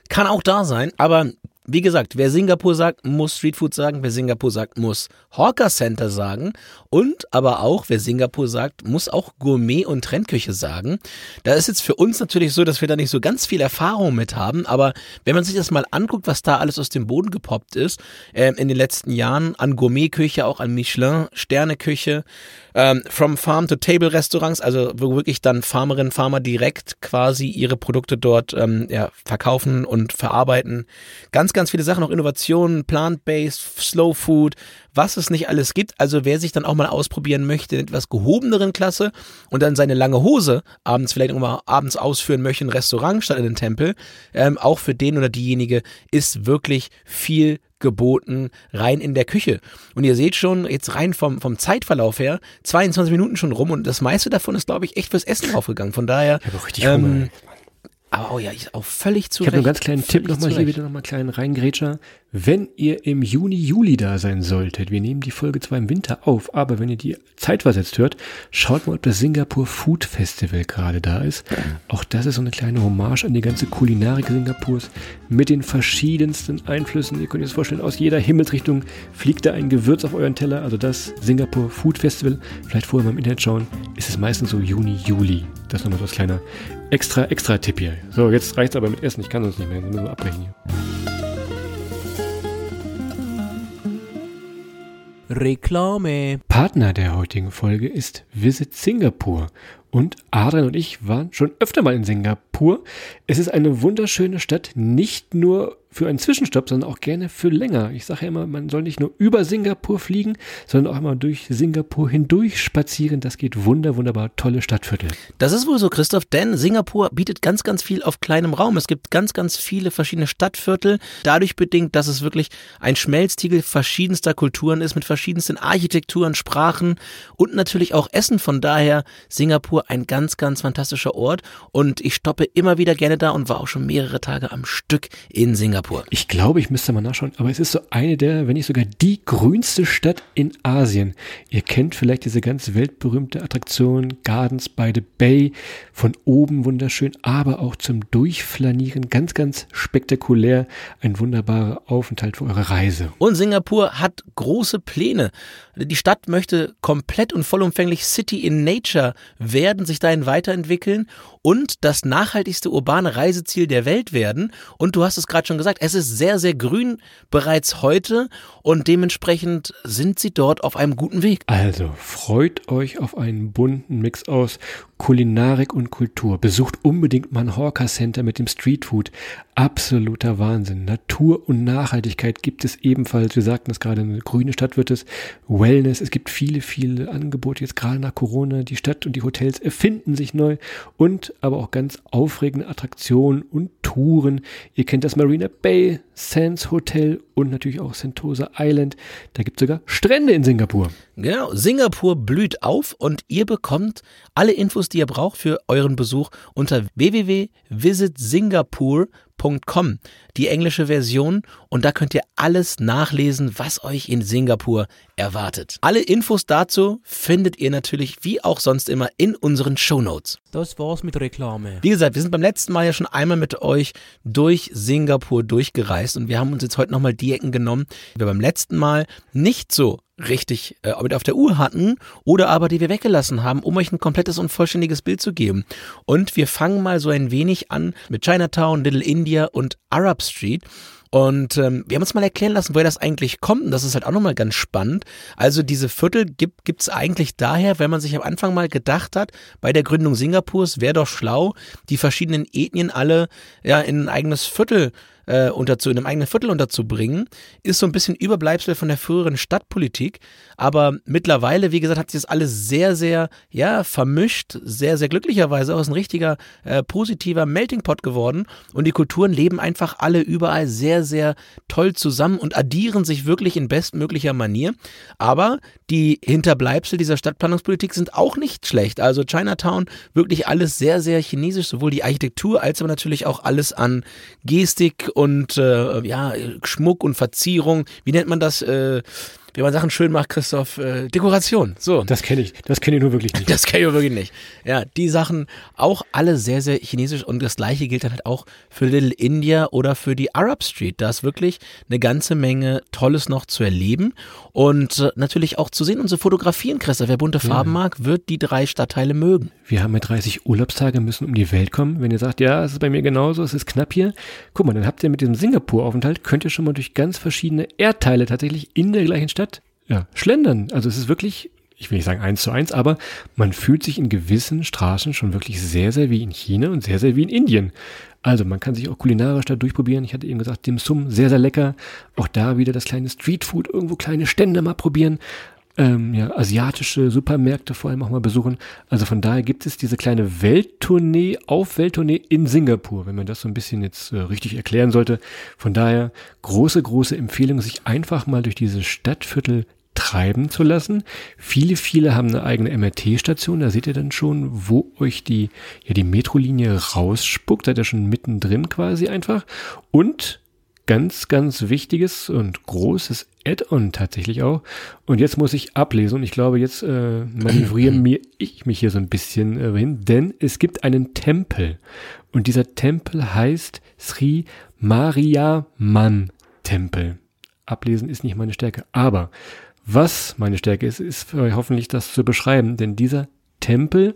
Kann auch da sein, aber wie gesagt, wer Singapur sagt, muss Streetfood sagen. Wer Singapur sagt, muss Hawker Center sagen. Und aber auch, wer Singapur sagt, muss auch Gourmet und Trendküche sagen. Da ist jetzt für uns natürlich so, dass wir da nicht so ganz viel Erfahrung mit haben. Aber wenn man sich das mal anguckt, was da alles aus dem Boden gepoppt ist, äh, in den letzten Jahren an Gourmetküche, auch an Michelin, Sterneküche, ähm, From Farm to Table Restaurants, also wo wirklich dann Farmerinnen, Farmer direkt quasi ihre Produkte dort ähm, ja, verkaufen und verarbeiten. Ganz, ganz viele Sachen, auch Innovationen, Plant-Based, Slow Food, was es nicht alles gibt. Also wer sich dann auch mal ausprobieren möchte in etwas gehobeneren Klasse und dann seine lange Hose abends vielleicht auch mal abends ausführen möchte in ein Restaurant statt in den Tempel, ähm, auch für den oder diejenige ist wirklich viel geboten rein in der Küche. Und ihr seht schon, jetzt rein vom, vom Zeitverlauf her, 22 Minuten schon rum und das meiste davon ist, glaube ich, echt fürs Essen draufgegangen. Von daher. Ich richtig Hunger. Aber oh ja, ich auch völlig zu Ich habe einen ganz kleinen Tipp nochmal hier wieder nochmal einen kleinen Reingrätscher. Wenn ihr im Juni, Juli da sein solltet, wir nehmen die Folge zwar im Winter auf, aber wenn ihr die zeitversetzt hört, schaut mal, ob das Singapur Food Festival gerade da ist. Auch das ist so eine kleine Hommage an die ganze Kulinarik Singapurs mit den verschiedensten Einflüssen. Ihr könnt euch das vorstellen, aus jeder Himmelsrichtung fliegt da ein Gewürz auf euren Teller. Also das Singapur Food Festival, vielleicht vorher mal im Internet schauen, ist es meistens so Juni, Juli. Das nochmal so als kleiner extra, extra Tipp hier. So, jetzt reicht's aber mit Essen. Ich kann sonst nicht mehr. Wir müssen abbrechen hier. Reklame. Partner der heutigen Folge ist Visit Singapur. Und Adrian und ich waren schon öfter mal in Singapur. Es ist eine wunderschöne Stadt, nicht nur für einen Zwischenstopp, sondern auch gerne für länger. Ich sage ja immer, man soll nicht nur über Singapur fliegen, sondern auch einmal durch Singapur hindurch spazieren. Das geht wunder, wunderbar. Tolle Stadtviertel. Das ist wohl so, Christoph, denn Singapur bietet ganz, ganz viel auf kleinem Raum. Es gibt ganz, ganz viele verschiedene Stadtviertel, dadurch bedingt, dass es wirklich ein Schmelztiegel verschiedenster Kulturen ist, mit verschiedensten Architekturen, Sprachen und natürlich auch Essen. Von daher Singapur ein ganz, ganz fantastischer Ort und ich stoppe immer wieder gerne da und war auch schon mehrere Tage am Stück in Singapur. Ich glaube, ich müsste mal nachschauen, aber es ist so eine der, wenn nicht sogar die grünste Stadt in Asien. Ihr kennt vielleicht diese ganz weltberühmte Attraktion Gardens by the Bay. Von oben wunderschön, aber auch zum Durchflanieren ganz, ganz spektakulär. Ein wunderbarer Aufenthalt für eure Reise. Und Singapur hat große Pläne. Die Stadt möchte komplett und vollumfänglich City in Nature werden, sich dahin weiterentwickeln und das nachhaltigste urbane Reiseziel der Welt werden. Und du hast es gerade schon gesagt, es ist sehr, sehr grün bereits heute und dementsprechend sind sie dort auf einem guten Weg. Also freut euch auf einen bunten Mix aus Kulinarik und Kultur. Besucht unbedingt mal ein Hawker Center mit dem Streetfood. Absoluter Wahnsinn. Natur und Nachhaltigkeit gibt es ebenfalls. Wir sagten es gerade, eine grüne Stadt wird es. Wellness. Es gibt viele, viele Angebote jetzt gerade nach Corona. Die Stadt und die Hotels erfinden sich neu und aber auch ganz aufregende Attraktionen und Touren. Ihr kennt das Marina Bay, Sands Hotel und natürlich auch Sentosa Island. Da gibt es sogar Strände in Singapur. Genau, Singapur blüht auf und ihr bekommt alle Infos, die ihr braucht für euren Besuch unter www.visitsingapur.com, die englische Version und da könnt ihr alles nachlesen, was euch in Singapur erwartet. Alle Infos dazu findet ihr natürlich wie auch sonst immer in unseren Shownotes. Das war's mit Reklame. Wie gesagt, wir sind beim letzten Mal ja schon einmal mit euch durch Singapur durchgereist und wir haben uns jetzt heute nochmal die Ecken genommen, die wir beim letzten Mal nicht so richtig äh, mit auf der Uhr hatten oder aber die wir weggelassen haben, um euch ein komplettes und vollständiges Bild zu geben. Und wir fangen mal so ein wenig an mit Chinatown, Little India und Arab Street. Und ähm, wir haben uns mal erklären lassen, woher das eigentlich kommt. Und das ist halt auch nochmal ganz spannend. Also diese Viertel gibt gibt's eigentlich daher, wenn man sich am Anfang mal gedacht hat, bei der Gründung Singapurs wäre doch schlau, die verschiedenen Ethnien alle ja in ein eigenes Viertel äh, unterzu, in einem eigenen Viertel unterzubringen, ist so ein bisschen Überbleibsel von der früheren Stadtpolitik. Aber mittlerweile, wie gesagt, hat sich das alles sehr, sehr, ja, vermischt, sehr, sehr glücklicherweise auch ein richtiger äh, positiver Melting Pot geworden. Und die Kulturen leben einfach alle überall sehr, sehr toll zusammen und addieren sich wirklich in bestmöglicher Manier. Aber die Hinterbleibsel dieser Stadtplanungspolitik sind auch nicht schlecht. Also Chinatown, wirklich alles sehr, sehr chinesisch, sowohl die Architektur als aber natürlich auch alles an Gestik und äh, ja, Schmuck und Verzierung. Wie nennt man das? Äh, wie man Sachen schön macht, Christoph, äh, Dekoration. So. Das kenne ich, das kenne ich nur wirklich nicht. Das kenne ich nur wirklich nicht. Ja, die Sachen auch alle sehr, sehr chinesisch und das gleiche gilt dann halt auch für Little India oder für die Arab Street. Da ist wirklich eine ganze Menge Tolles noch zu erleben und äh, natürlich auch zu sehen und zu fotografieren, Christoph. Wer bunte Farben ja. mag, wird die drei Stadtteile mögen. Wir haben ja 30 Urlaubstage, müssen um die Welt kommen. Wenn ihr sagt, ja, es ist bei mir genauso, es ist knapp hier. Guck mal, dann habt ihr mit diesem Singapur-Aufenthalt, könnt ihr schon mal durch ganz verschiedene Erdteile tatsächlich in der gleichen Stadt ja, schlendern. Also es ist wirklich, ich will nicht sagen eins zu eins, aber man fühlt sich in gewissen Straßen schon wirklich sehr, sehr wie in China und sehr, sehr wie in Indien. Also man kann sich auch kulinarisch da durchprobieren. Ich hatte eben gesagt, Dim Sum, sehr, sehr lecker. Auch da wieder das kleine Streetfood, irgendwo kleine Stände mal probieren. Ähm, ja, asiatische Supermärkte vor allem auch mal besuchen. Also von daher gibt es diese kleine Welttournee auf Welttournee in Singapur, wenn man das so ein bisschen jetzt äh, richtig erklären sollte. Von daher große, große Empfehlung, sich einfach mal durch diese Stadtviertel treiben zu lassen. Viele, viele haben eine eigene MRT-Station. Da seht ihr dann schon, wo euch die, ja, die Metrolinie rausspuckt. Seid ihr schon mittendrin quasi einfach. Und ganz, ganz wichtiges und großes Add-on tatsächlich auch. Und jetzt muss ich ablesen und ich glaube, jetzt äh, manövriere mir ich mich hier so ein bisschen äh, hin, denn es gibt einen Tempel und dieser Tempel heißt Sri Mariaman Tempel. Ablesen ist nicht meine Stärke, aber was meine Stärke ist, ist hoffentlich das zu beschreiben, denn dieser Tempel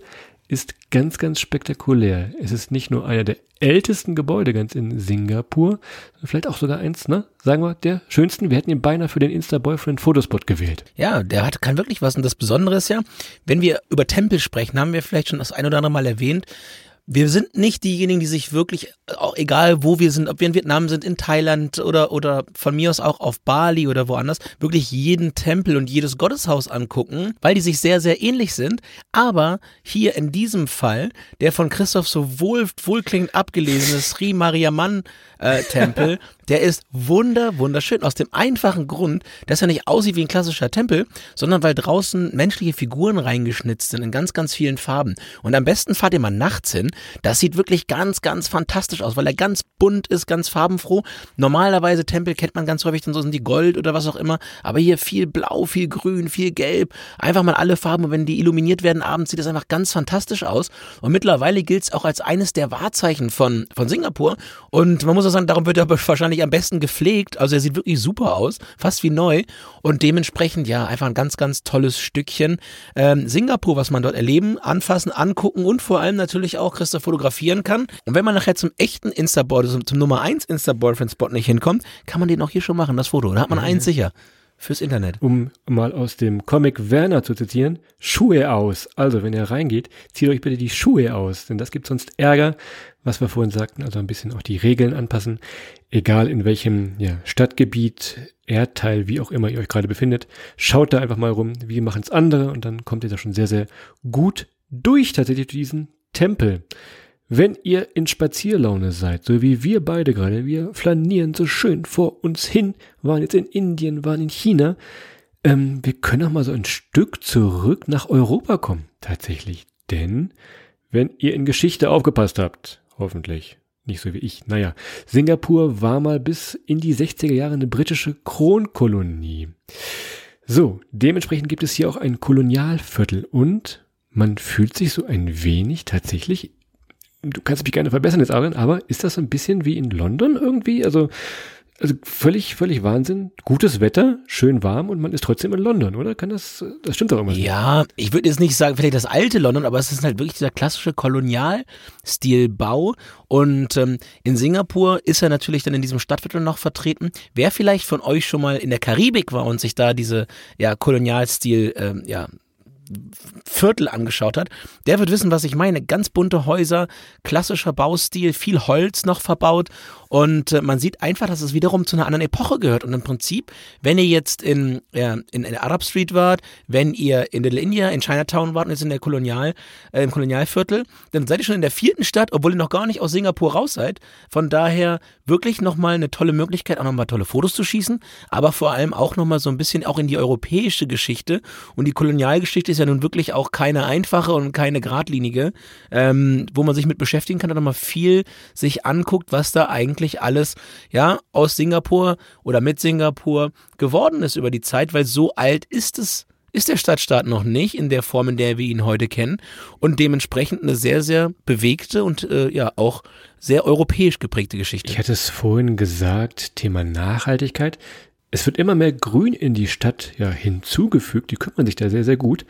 ist ganz, ganz spektakulär. Es ist nicht nur einer der ältesten Gebäude ganz in Singapur, vielleicht auch sogar eins, ne? Sagen wir, der schönsten. Wir hätten ihn beinahe für den Insta-Boyfriend Fotospot gewählt. Ja, der hat, kann wirklich was. Und das Besondere ist ja, wenn wir über Tempel sprechen, haben wir vielleicht schon das ein oder andere Mal erwähnt, wir sind nicht diejenigen, die sich wirklich, auch egal wo wir sind, ob wir in Vietnam sind, in Thailand oder, oder von mir aus auch auf Bali oder woanders, wirklich jeden Tempel und jedes Gotteshaus angucken, weil die sich sehr, sehr ähnlich sind. Aber hier in diesem Fall, der von Christoph so wohl, wohlklingend abgelesene Sri Mariaman äh, Tempel, der ist wunder, wunderschön. Aus dem einfachen Grund, dass er nicht aussieht wie ein klassischer Tempel, sondern weil draußen menschliche Figuren reingeschnitzt sind in ganz, ganz vielen Farben. Und am besten fahrt ihr mal nachts hin. Das sieht wirklich ganz, ganz fantastisch aus, weil er ganz bunt ist, ganz farbenfroh. Normalerweise Tempel kennt man ganz häufig, dann so sind die Gold oder was auch immer. Aber hier viel Blau, viel Grün, viel Gelb. Einfach mal alle Farben. Und wenn die illuminiert werden abends, sieht das einfach ganz fantastisch aus. Und mittlerweile gilt es auch als eines der Wahrzeichen von, von Singapur. Und man muss auch sagen, darum wird er wahrscheinlich am besten gepflegt. Also er sieht wirklich super aus, fast wie neu. Und dementsprechend, ja, einfach ein ganz, ganz tolles Stückchen ähm, Singapur, was man dort erleben, anfassen, angucken und vor allem natürlich auch Christoph fotografieren kann. Und wenn man nachher zum echten Insta-Board, zum, zum Nummer 1 Insta-Boyfriend-Spot nicht hinkommt, kann man den auch hier schon machen, das Foto. Da hat man mhm. eins sicher fürs Internet. Um mal aus dem Comic Werner zu zitieren, Schuhe aus. Also, wenn ihr reingeht, zieht euch bitte die Schuhe aus, denn das gibt sonst Ärger, was wir vorhin sagten, also ein bisschen auch die Regeln anpassen, egal in welchem ja, Stadtgebiet, Erdteil, wie auch immer ihr euch gerade befindet. Schaut da einfach mal rum, wie machen es andere und dann kommt ihr da schon sehr, sehr gut durch tatsächlich diesen Tempel. Wenn ihr in Spazierlaune seid, so wie wir beide gerade, wir flanieren so schön vor uns hin, waren jetzt in Indien, waren in China, ähm, wir können auch mal so ein Stück zurück nach Europa kommen, tatsächlich. Denn, wenn ihr in Geschichte aufgepasst habt, hoffentlich, nicht so wie ich, naja, Singapur war mal bis in die 60er Jahre eine britische Kronkolonie. So, dementsprechend gibt es hier auch ein Kolonialviertel und man fühlt sich so ein wenig tatsächlich du kannst mich gerne verbessern jetzt, Aaron, aber ist das so ein bisschen wie in London irgendwie? Also, also völlig, völlig Wahnsinn. Gutes Wetter, schön warm und man ist trotzdem in London, oder? Kann das, das stimmt doch irgendwas Ja, ich würde jetzt nicht sagen, vielleicht das alte London, aber es ist halt wirklich dieser klassische Kolonialstilbau. Und ähm, in Singapur ist er natürlich dann in diesem Stadtviertel noch vertreten. Wer vielleicht von euch schon mal in der Karibik war und sich da diese ja, Kolonialstil, ähm, ja, Viertel angeschaut hat, der wird wissen, was ich meine. Ganz bunte Häuser, klassischer Baustil, viel Holz noch verbaut und äh, man sieht einfach, dass es wiederum zu einer anderen Epoche gehört. Und im Prinzip, wenn ihr jetzt in, äh, in, in Arab Street wart, wenn ihr in Little India, in Chinatown wart und jetzt in der Kolonial, äh, im Kolonialviertel, dann seid ihr schon in der vierten Stadt, obwohl ihr noch gar nicht aus Singapur raus seid. Von daher wirklich nochmal eine tolle Möglichkeit, auch nochmal tolle Fotos zu schießen, aber vor allem auch nochmal so ein bisschen auch in die europäische Geschichte. Und die Kolonialgeschichte ist ja nun wirklich auch keine einfache und keine geradlinige, ähm, wo man sich mit beschäftigen kann und nochmal viel sich anguckt, was da eigentlich alles ja aus Singapur oder mit Singapur geworden ist über die Zeit, weil so alt ist es ist der Stadtstaat noch nicht in der Form, in der wir ihn heute kennen und dementsprechend eine sehr, sehr bewegte und äh, ja auch sehr europäisch geprägte Geschichte. Ich hatte es vorhin gesagt, Thema Nachhaltigkeit. Es wird immer mehr Grün in die Stadt ja, hinzugefügt, die kümmern sich da sehr, sehr gut.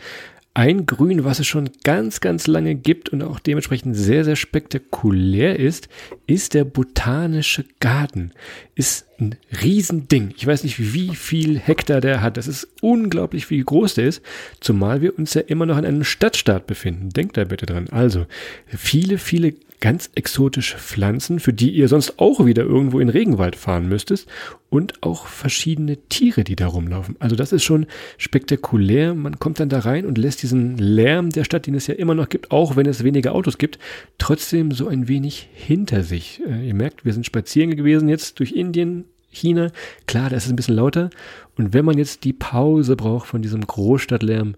Ein Grün, was es schon ganz, ganz lange gibt und auch dementsprechend sehr, sehr spektakulär ist, ist der Botanische Garten. Ist ein Riesending. Ich weiß nicht, wie viel Hektar der hat. Das ist unglaublich, wie groß der ist. Zumal wir uns ja immer noch in einem Stadtstaat befinden. Denkt da bitte dran. Also, viele, viele ganz exotische Pflanzen, für die ihr sonst auch wieder irgendwo in Regenwald fahren müsstest und auch verschiedene Tiere, die da rumlaufen. Also das ist schon spektakulär. Man kommt dann da rein und lässt diesen Lärm der Stadt, den es ja immer noch gibt, auch wenn es weniger Autos gibt, trotzdem so ein wenig hinter sich. Äh, ihr merkt, wir sind spazieren gewesen jetzt durch Indien, China. Klar, da ist es ein bisschen lauter. Und wenn man jetzt die Pause braucht von diesem Großstadtlärm,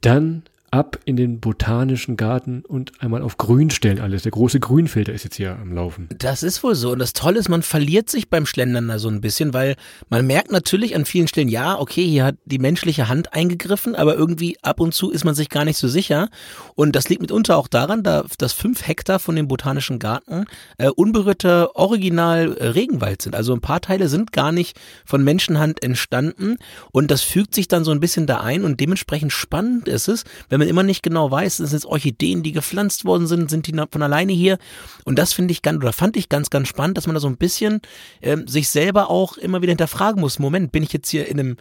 dann ab in den botanischen Garten und einmal auf Grün stellen alles. Der große Grünfilter ist jetzt hier am Laufen. Das ist wohl so. Und das Tolle ist, man verliert sich beim Schlendern da so ein bisschen, weil man merkt natürlich an vielen Stellen, ja, okay, hier hat die menschliche Hand eingegriffen, aber irgendwie ab und zu ist man sich gar nicht so sicher. Und das liegt mitunter auch daran, dass fünf Hektar von dem botanischen Garten äh, unberührter Original äh, Regenwald sind. Also ein paar Teile sind gar nicht von Menschenhand entstanden. Und das fügt sich dann so ein bisschen da ein und dementsprechend spannend ist es, wenn man man immer nicht genau weiß, sind es Orchideen, die gepflanzt worden sind, sind die von alleine hier. Und das finde ich ganz, oder fand ich ganz, ganz spannend, dass man da so ein bisschen ähm, sich selber auch immer wieder hinterfragen muss. Moment, bin ich jetzt hier in einem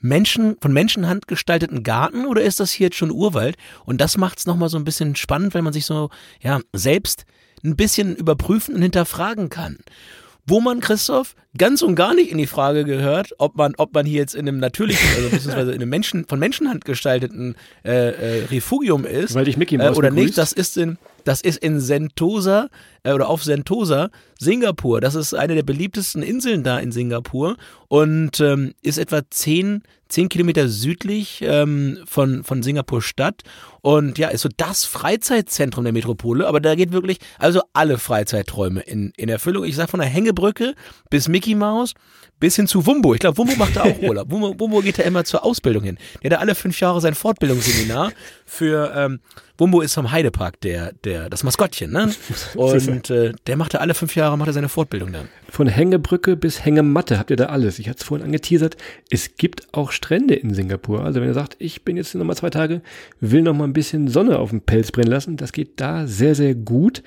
Menschen, von Menschenhand gestalteten Garten oder ist das hier jetzt schon Urwald? Und das macht es nochmal so ein bisschen spannend, weil man sich so, ja, selbst ein bisschen überprüfen und hinterfragen kann wo man, Christoph, ganz und gar nicht in die Frage gehört, ob man, ob man hier jetzt in einem natürlichen, also beziehungsweise in einem Menschen, von Menschenhand gestalteten äh, äh, Refugium ist. Weil ich Mickey Mouse äh, Oder begrüßt. nicht, das ist in, das ist in Sentosa äh, oder auf Sentosa, Singapur. Das ist eine der beliebtesten Inseln da in Singapur und ähm, ist etwa zehn, zehn Kilometer südlich ähm, von, von Singapur Stadt. Und ja, ist so das Freizeitzentrum der Metropole. Aber da geht wirklich also alle Freizeitträume in, in Erfüllung. Ich sag von der Hängebrücke bis Mickey Mouse bis hin zu Wumbo. Ich glaube, Wumbo macht da auch Urlaub. Wumbo, Wumbo geht da immer zur Ausbildung hin. Der hat da alle fünf Jahre sein Fortbildungsseminar für ähm, Wumbo ist vom Heidepark der, der, das Maskottchen, ne? Und äh, der macht da alle fünf Jahre macht er seine Fortbildung dann. Von Hängebrücke bis Hängematte habt ihr da alles. Ich hatte es vorhin angeteasert. Es gibt auch Strände in Singapur. Also wenn ihr sagt, ich bin jetzt noch mal zwei Tage, will noch mal ein bisschen Sonne auf dem Pelz brennen lassen, das geht da sehr, sehr gut.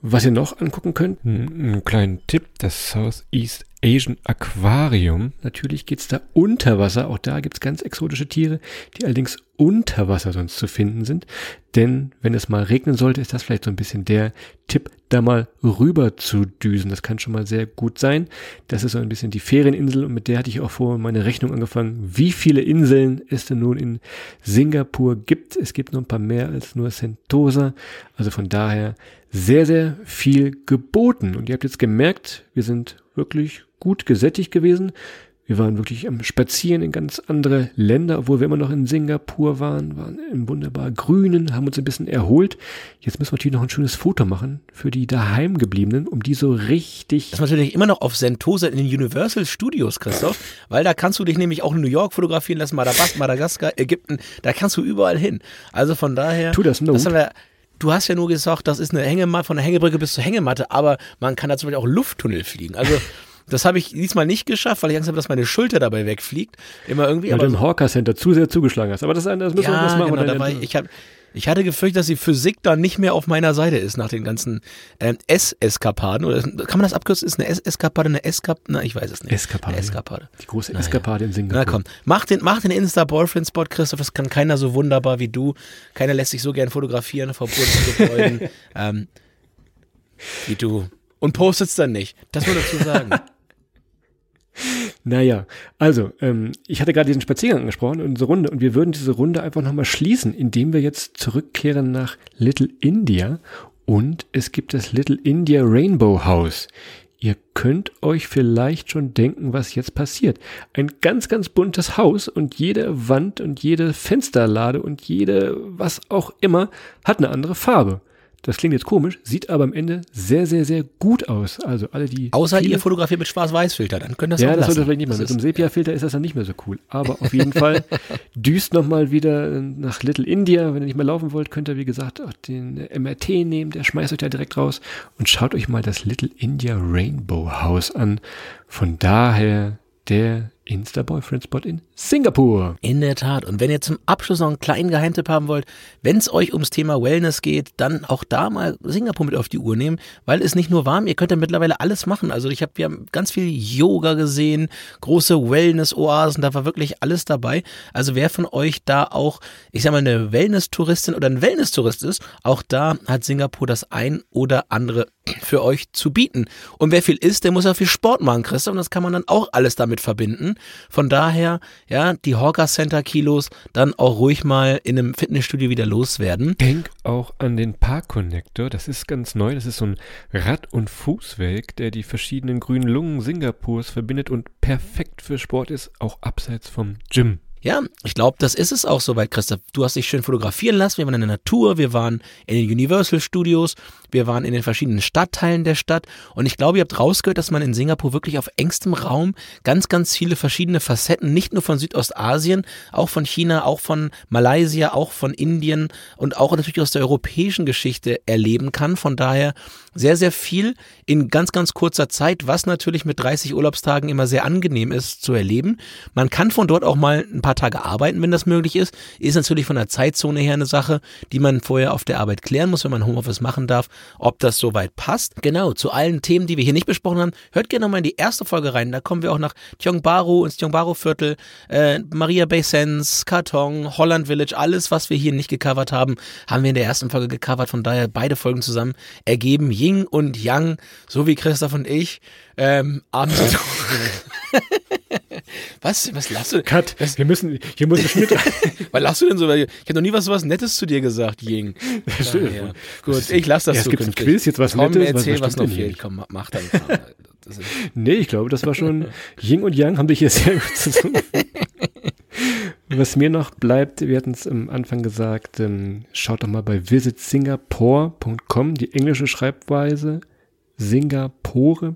Was ihr noch angucken könnt, einen kleinen Tipp, das Southeast Asian Aquarium. Natürlich geht's da unter Wasser. Auch da gibt's ganz exotische Tiere, die allerdings unter Wasser sonst zu finden sind. Denn wenn es mal regnen sollte, ist das vielleicht so ein bisschen der Tipp, da mal rüber zu düsen. Das kann schon mal sehr gut sein. Das ist so ein bisschen die Ferieninsel und mit der hatte ich auch vor meine Rechnung angefangen, wie viele Inseln es denn nun in Singapur gibt. Es gibt noch ein paar mehr als nur Sentosa. Also von daher sehr, sehr viel geboten. Und ihr habt jetzt gemerkt, wir sind wirklich gut gesättigt gewesen. Wir waren wirklich am Spazieren in ganz andere Länder, obwohl wir immer noch in Singapur waren, waren im wunderbar Grünen, haben uns ein bisschen erholt. Jetzt müssen wir natürlich noch ein schönes Foto machen für die daheimgebliebenen, um die so richtig. Das ist natürlich immer noch auf Sentosa in den Universal Studios, Christoph, weil da kannst du dich nämlich auch in New York fotografieren lassen, Madagaskar, Ägypten, da kannst du überall hin. Also von daher. Tu das, no. Das haben wir, Du hast ja nur gesagt, das ist eine Hängematte, von der Hängebrücke bis zur Hängematte, aber man kann da zum Beispiel auch Lufttunnel fliegen. Also das habe ich diesmal nicht geschafft, weil ich Angst habe, dass meine Schulter dabei wegfliegt. Immer irgendwie. Weil du im Hawker Center zu sehr zugeschlagen hast. Aber das, das müssen ja, wir das machen. Genau, da war ich, habe Ich hatte gefürchtet, dass die Physik dann nicht mehr auf meiner Seite ist nach den ganzen ähm, S-Eskapaden. Oder kann man das abkürzen? Ist eine S-Eskapade eine Eskap? Na, ich weiß es nicht. Eskapade. Eine Eskapade. Die große Naja. Eskapade in Singapur. Na komm, mach den, mach den Insta-Boyfriend-Spot, Christoph. Das kann keiner so wunderbar wie du. Keiner lässt sich so gern fotografieren vor Geburtsgebäuden ähm, wie du. Und postet's dann nicht. Das würde dazu sagen. Naja, also, ähm, ich hatte gerade diesen Spaziergang angesprochen, unsere Runde, und wir würden diese Runde einfach nochmal schließen, indem wir jetzt zurückkehren nach Little India und es gibt das Little India Rainbow House. Ihr könnt euch vielleicht schon denken, was jetzt passiert. Ein ganz, ganz buntes Haus und jede Wand und jede Fensterlade und jede, was auch immer, hat eine andere Farbe. Das klingt jetzt komisch, sieht aber am Ende sehr, sehr, sehr gut aus. Also alle, die. Außer viele- ihr fotografiert mit Schwarz-Weiß-Filter, dann könnt ihr das ja, auch das lassen. sollte vielleicht nicht mal. Das Mit so einem Sepia-Filter ist das dann nicht mehr so cool. Aber auf jeden Fall düst nochmal wieder nach Little India. Wenn ihr nicht mehr laufen wollt, könnt ihr, wie gesagt, auch den MRT nehmen. Der schmeißt euch da direkt raus. Und schaut euch mal das Little India Rainbow House an. Von daher der Insta-Boyfriend-Spot in Singapur. In der Tat. Und wenn ihr zum Abschluss noch einen kleinen Geheimtipp haben wollt, wenn es euch ums Thema Wellness geht, dann auch da mal Singapur mit auf die Uhr nehmen, weil es nicht nur warm, ihr könnt ja mittlerweile alles machen. Also ich habe, haben ganz viel Yoga gesehen, große Wellness-Oasen, da war wirklich alles dabei. Also wer von euch da auch, ich sag mal, eine Wellness-Touristin oder ein Wellness-Tourist ist, auch da hat Singapur das ein oder andere für euch zu bieten. Und wer viel isst, der muss ja viel Sport machen, Christoph, und das kann man dann auch alles damit verbinden. Von daher, ja, die Hawker Center Kilos dann auch ruhig mal in einem Fitnessstudio wieder loswerden. Denk auch an den Park Connector. Das ist ganz neu. Das ist so ein Rad- und Fußweg, der die verschiedenen grünen Lungen Singapurs verbindet und perfekt für Sport ist, auch abseits vom Gym. Ja, ich glaube, das ist es auch soweit, Christoph. Du hast dich schön fotografieren lassen. Wir waren in der Natur, wir waren in den Universal Studios, wir waren in den verschiedenen Stadtteilen der Stadt. Und ich glaube, ihr habt rausgehört, dass man in Singapur wirklich auf engstem Raum ganz, ganz viele verschiedene Facetten, nicht nur von Südostasien, auch von China, auch von Malaysia, auch von Indien und auch natürlich aus der europäischen Geschichte erleben kann. Von daher sehr, sehr viel in ganz, ganz kurzer Zeit, was natürlich mit 30 Urlaubstagen immer sehr angenehm ist zu erleben. Man kann von dort auch mal ein paar Tage arbeiten, wenn das möglich ist. Ist natürlich von der Zeitzone her eine Sache, die man vorher auf der Arbeit klären muss, wenn man Homeoffice machen darf, ob das soweit passt. Genau, zu allen Themen, die wir hier nicht besprochen haben, hört gerne mal in die erste Folge rein. Da kommen wir auch nach Tiong Bahru, ins Tiong Bahru Viertel, äh, Maria Bay Sands, Karton, Holland Village, alles, was wir hier nicht gecovert haben, haben wir in der ersten Folge gecovert. Von daher beide Folgen zusammen ergeben Ying und Yang, so wie Christoph und ich, ähm, abends. was? Was lachst du? Cut. Wir müssen, hier muss ein Schnitt. Was lachst du denn so? Ich habe noch nie was, was Nettes zu dir gesagt, Ying. stimmt. Ja, Gut, ich lass das Ja, es gibt ein. Quiz, jetzt was Komm, Nettes, was- erzähl, was was, noch fehlt. nicht? Komm, mach- dann. Nee, ich glaube, das war schon Yin und Yang haben sich hier sehr gut zusammen. Was mir noch bleibt, wir hatten es am Anfang gesagt, ähm, schaut doch mal bei visitsingapore.com, die englische Schreibweise Singapore,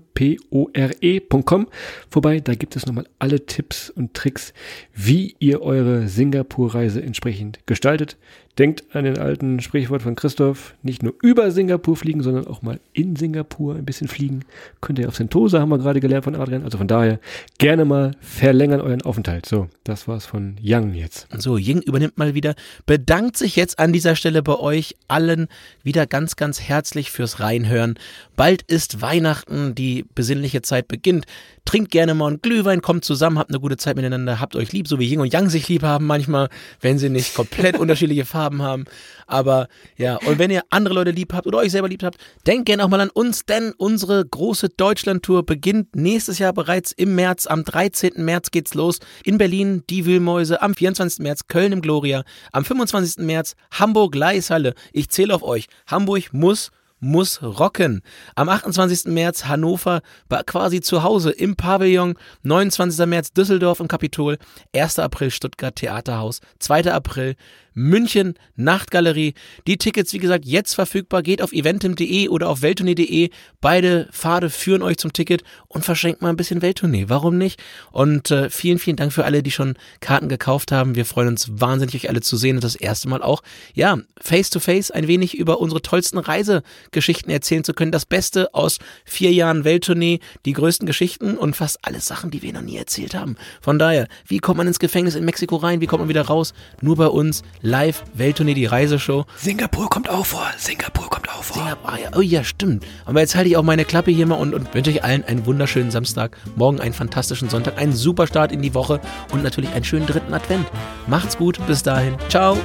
vorbei. Da gibt es nochmal alle Tipps und Tricks, wie ihr eure Singapur-Reise entsprechend gestaltet. Denkt an den alten Sprichwort von Christoph, nicht nur über Singapur fliegen, sondern auch mal in Singapur ein bisschen fliegen. Könnt ihr auf Sentosa, haben wir gerade gelernt von Adrian. Also von daher gerne mal verlängern euren Aufenthalt. So, das war's von Young jetzt. So, Ying übernimmt mal wieder, bedankt sich jetzt an dieser Stelle bei euch allen wieder ganz, ganz herzlich fürs Reinhören. Bald ist Weihnachten, die besinnliche Zeit beginnt. Trinkt gerne mal einen Glühwein, kommt zusammen, habt eine gute Zeit miteinander, habt euch lieb, so wie Ying und Yang sich lieb haben manchmal, wenn sie nicht komplett unterschiedliche Farben haben. Aber ja, und wenn ihr andere Leute lieb habt oder euch selber lieb habt, denkt gerne auch mal an uns, denn unsere große Deutschlandtour beginnt nächstes Jahr bereits im März. Am 13. März geht's los. In Berlin die Wühlmäuse, am 24. März Köln im Gloria, am 25. März Hamburg Leishalle. Ich zähle auf euch. Hamburg muss muss rocken. Am 28. März Hannover quasi zu Hause im Pavillon. 29. März Düsseldorf im Kapitol. 1. April Stuttgart Theaterhaus. 2. April München Nachtgalerie. Die Tickets, wie gesagt, jetzt verfügbar. Geht auf eventim.de oder auf welttournee.de. Beide Pfade führen euch zum Ticket und verschenkt mal ein bisschen Welttournee. Warum nicht? Und äh, vielen, vielen Dank für alle, die schon Karten gekauft haben. Wir freuen uns wahnsinnig, euch alle zu sehen und das erste Mal auch, ja, face to face ein wenig über unsere tollsten Reisegeschichten erzählen zu können. Das Beste aus vier Jahren Welttournee, die größten Geschichten und fast alle Sachen, die wir noch nie erzählt haben. Von daher, wie kommt man ins Gefängnis in Mexiko rein? Wie kommt man wieder raus? Nur bei uns live Welttournee, die Reiseshow. Singapur kommt auch vor. Singapur kommt auch vor. Singapur, ah ja, oh ja, stimmt. Aber jetzt halte ich auch meine Klappe hier mal und, und wünsche euch allen einen wunderschönen Samstag, morgen einen fantastischen Sonntag, einen super Start in die Woche und natürlich einen schönen dritten Advent. Macht's gut, bis dahin. Ciao.